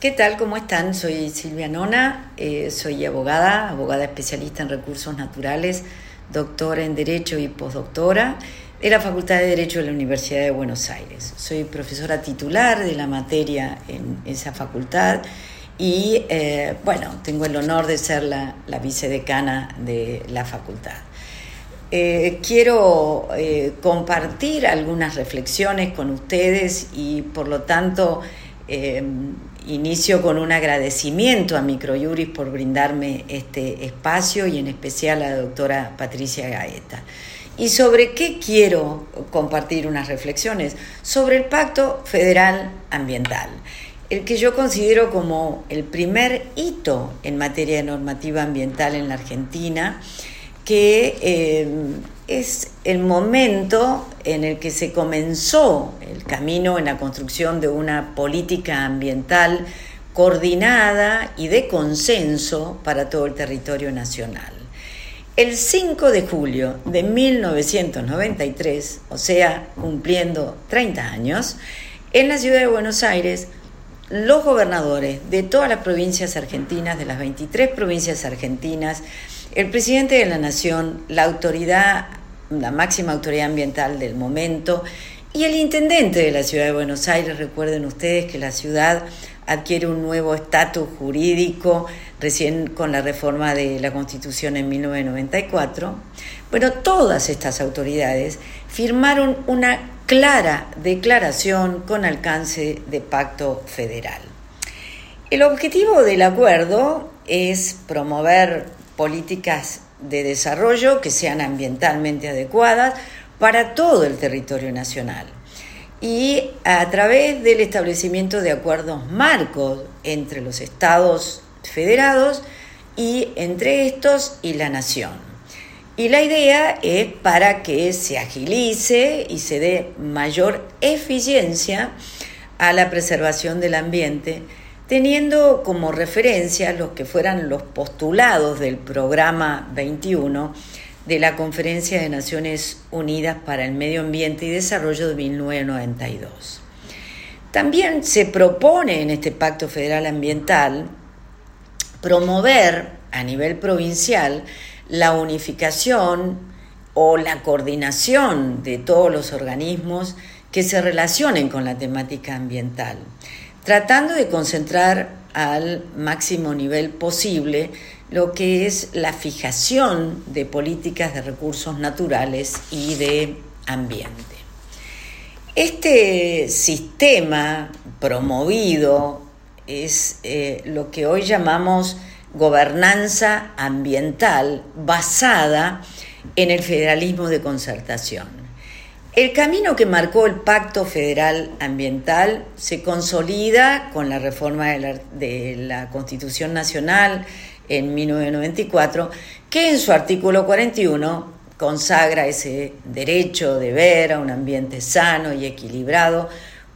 ¿Qué tal? ¿Cómo están? Soy Silvia Nona, eh, soy abogada, abogada especialista en recursos naturales, doctora en Derecho y postdoctora de la Facultad de Derecho de la Universidad de Buenos Aires. Soy profesora titular de la materia en esa facultad y, eh, bueno, tengo el honor de ser la, vicedecana de la facultad. Eh, quiero compartir algunas reflexiones con ustedes y, por lo tanto, Inicio con un agradecimiento a Microjuris por brindarme este espacio y en especial a la doctora Patricia Gaeta. ¿Y sobre qué quiero compartir unas reflexiones? Sobre el Pacto Federal Ambiental, el que yo considero como el primer hito en materia de normativa ambiental en la Argentina, que eh, es el momento en el que se comenzó el camino en la construcción de una política ambiental coordinada y de consenso para todo el territorio nacional. El 5 de julio de 1993, o sea, cumpliendo 30 años, en la ciudad de Buenos Aires, los gobernadores de todas las provincias argentinas, de las 23 provincias argentinas, el presidente de la Nación, la autoridad la máxima autoridad ambiental del momento, y el intendente de la ciudad de Buenos Aires. Recuerden ustedes que la ciudad adquiere un nuevo estatus jurídico recién con la reforma de la Constitución en 1994. Bueno, todas estas autoridades firmaron una clara declaración con alcance de pacto federal. El objetivo del acuerdo es promover políticas de desarrollo que sean ambientalmente adecuadas para todo el territorio nacional y a través del establecimiento de acuerdos marcos entre los estados federados y entre estos y la nación. Y la idea es para que se agilice y se dé mayor eficiencia a la preservación del ambiente teniendo como referencia los que fueran los postulados del programa 21 de la Conferencia de Naciones Unidas para el Medio Ambiente y Desarrollo de 1992. También se propone en este Pacto Federal Ambiental promover a nivel provincial la unificación o la coordinación de todos los organismos que se relacionen con la temática ambiental tratando de concentrar al máximo nivel posible lo que es la fijación de políticas de recursos naturales y de ambiente. Este sistema promovido es eh, lo que hoy llamamos gobernanza ambiental basada en el federalismo de concertación. El camino que marcó el Pacto Federal Ambiental se consolida con la reforma de la, Constitución Nacional en 1994, que en su artículo 41 consagra ese derecho de ver a un ambiente sano y equilibrado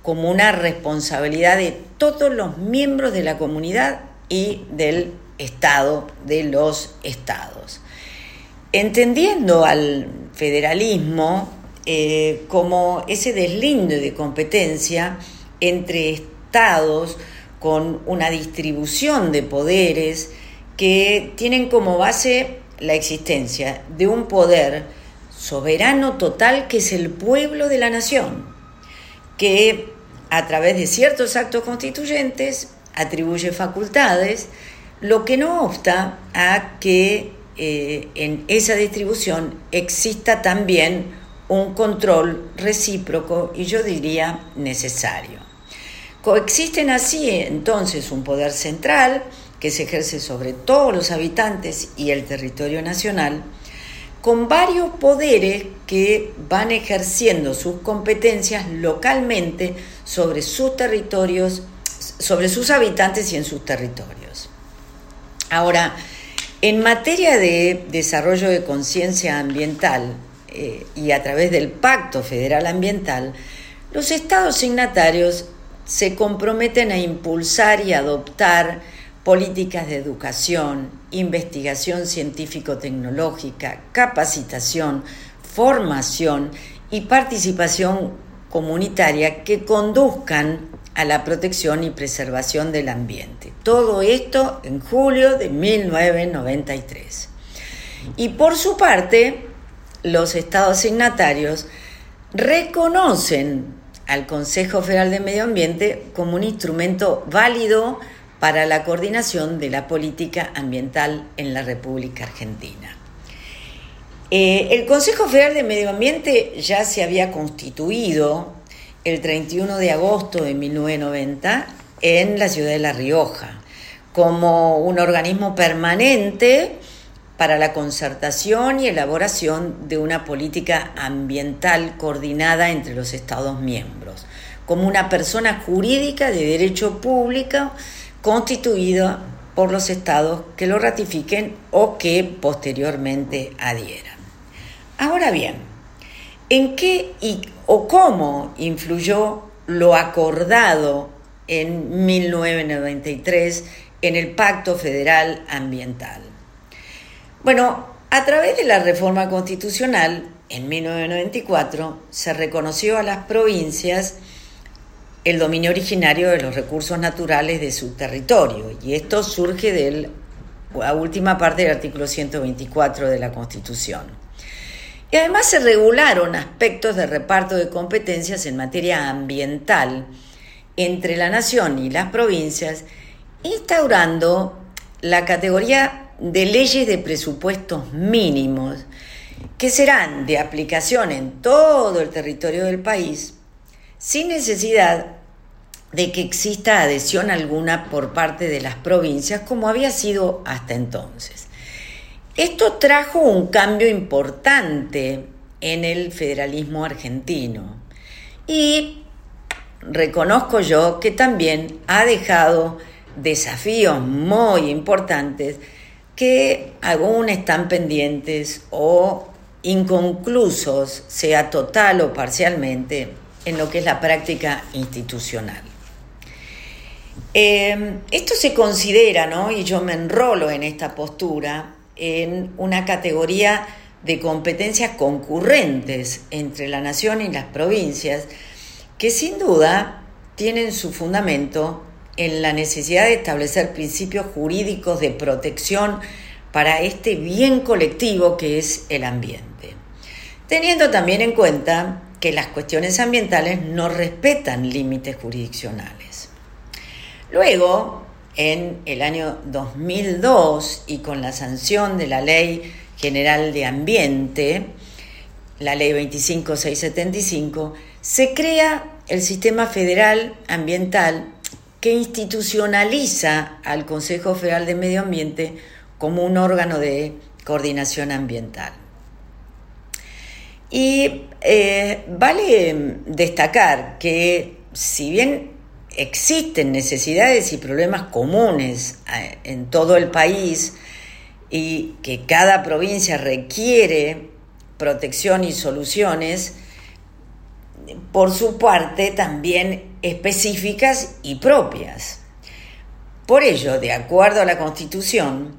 como una responsabilidad de todos los miembros de la comunidad y del Estado, de los estados. Entendiendo al federalismo, eh, como ese deslinde de competencia entre estados con una distribución de poderes que tienen como base la existencia de un poder soberano total que es el pueblo de la nación, que a través de ciertos actos constituyentes atribuye facultades, lo que no obsta a que eh, en esa distribución exista también un control recíproco y yo diría necesario. Coexisten así entonces un poder central que se ejerce sobre todos los habitantes y el territorio nacional, con varios poderes que van ejerciendo sus competencias localmente sobre sus territorios, sobre sus habitantes y en sus territorios. Ahora, en materia de desarrollo de conciencia ambiental, eh, y a través del Pacto Federal Ambiental, los estados signatarios se comprometen a impulsar y adoptar políticas de educación, investigación científico-tecnológica, capacitación, formación y participación comunitaria que conduzcan a la protección y preservación del ambiente. Todo esto en julio de 1993. Y por su parte, los estados signatarios reconocen al Consejo Federal de Medio Ambiente como un instrumento válido para la coordinación de la política ambiental en la República Argentina. Eh, el Consejo Federal de Medio Ambiente ya se había constituido el 31 de agosto de 1990 en la ciudad de La Rioja como un organismo permanente para la concertación y elaboración de una política ambiental coordinada entre los Estados miembros, como una persona jurídica de derecho público constituida por los Estados que lo ratifiquen o que posteriormente adhieran. Ahora bien, ¿en qué y, o cómo influyó lo acordado en 1993 en el Pacto Federal Ambiental? Bueno, a través de la reforma constitucional, en 1994, se reconoció a las provincias el dominio originario de los recursos naturales de su territorio, y esto surge de la última parte del artículo 124 de la Constitución. Y además se regularon aspectos de reparto de competencias en materia ambiental entre la nación y las provincias, instaurando la categoría de leyes de presupuestos mínimos que serán de aplicación en todo el territorio del país sin necesidad de que exista adhesión alguna por parte de las provincias como había sido hasta entonces. Esto trajo un cambio importante en el federalismo argentino y reconozco yo que también ha dejado desafíos muy importantes que aún están pendientes o inconclusos, sea total o parcialmente, en lo que es la práctica institucional. Eh, esto se considera, ¿no? y yo me enrolo en esta postura, en una categoría de competencias concurrentes entre la nación y las provincias, que sin duda tienen su fundamento en la necesidad de establecer principios jurídicos de protección para este bien colectivo que es el ambiente, teniendo también en cuenta que las cuestiones ambientales no respetan límites jurisdiccionales. Luego, en el año 2002 y con la sanción de la Ley General de Ambiente, la Ley 25675, se crea el Sistema Federal Ambiental que institucionaliza al Consejo Federal de Medio Ambiente como un órgano de coordinación ambiental. Y eh, vale destacar que si bien existen necesidades y problemas comunes eh, en todo el país y que cada provincia requiere protección y soluciones, por su parte también específicas y propias. Por ello, de acuerdo a la Constitución,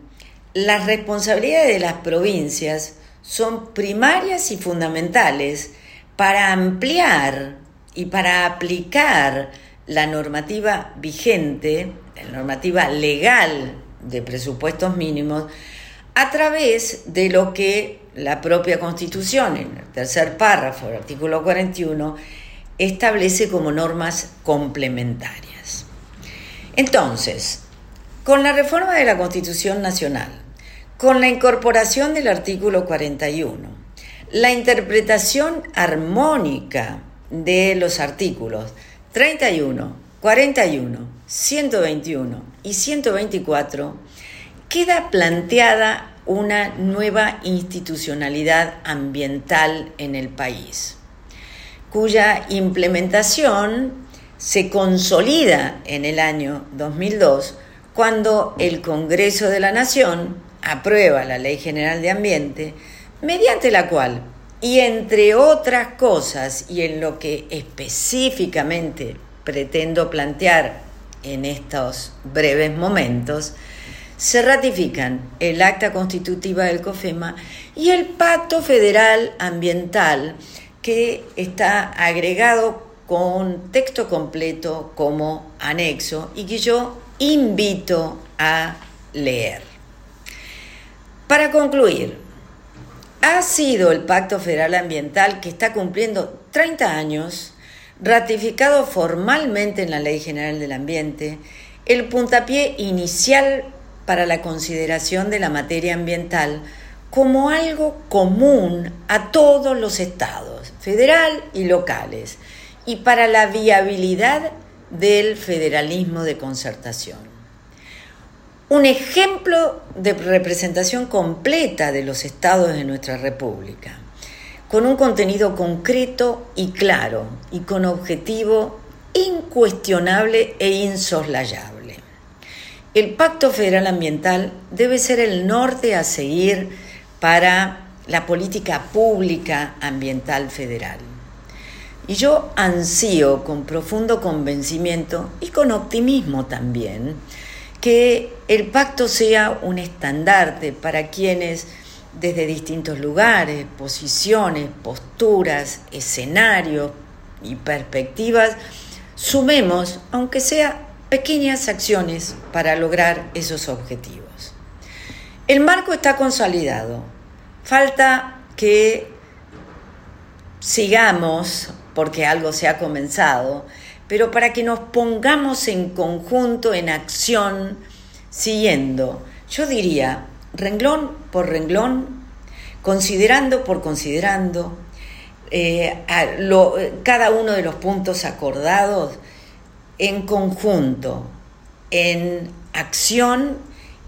las responsabilidades de las provincias son primarias y fundamentales para ampliar y para aplicar la normativa vigente, la normativa legal de presupuestos mínimos, a través de lo que la propia Constitución, en el tercer párrafo del artículo 41, establece como normas complementarias. Entonces, con la reforma de la Constitución Nacional, con la incorporación del artículo 41, la interpretación armónica de los artículos 31, 41, 121 y 124, queda planteada una nueva institucionalidad ambiental en el país, cuya implementación se consolida en el año 2002 cuando el Congreso de la Nación aprueba la Ley General de Ambiente, mediante la cual, y entre otras cosas, y en lo que específicamente pretendo plantear en estos breves momentos, se ratifican el acta constitutiva del COFEMA y el Pacto Federal Ambiental que está agregado con texto completo como anexo y que yo invito a leer. Para concluir, ha sido el Pacto Federal Ambiental que está cumpliendo 30 años, ratificado formalmente en la Ley General del Ambiente, el puntapié inicial para la consideración de la materia ambiental como algo común a todos los estados, federal y locales, y para la viabilidad del federalismo de concertación. Un ejemplo de representación completa de los estados de nuestra República, con un contenido concreto y claro, y con objetivo incuestionable e insoslayable. El Pacto Federal Ambiental debe ser el norte a seguir para la política pública ambiental federal. Y yo ansío con profundo convencimiento y con optimismo también que el pacto sea un estandarte para quienes desde distintos lugares, posiciones, posturas, escenarios y perspectivas, sumemos, aunque sea pequeñas acciones para lograr esos objetivos. El marco está consolidado, Falta que sigamos, porque algo se ha comenzado, pero para que nos pongamos en conjunto, en acción, siguiendo, yo diría, renglón por renglón, considerando por considerando, eh, cada uno de los puntos acordados en conjunto, en acción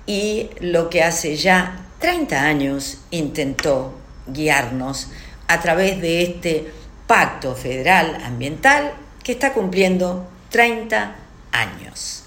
y lo que hace ya 30 años intentó guiarnos a través de este pacto federal ambiental que está cumpliendo 30 años.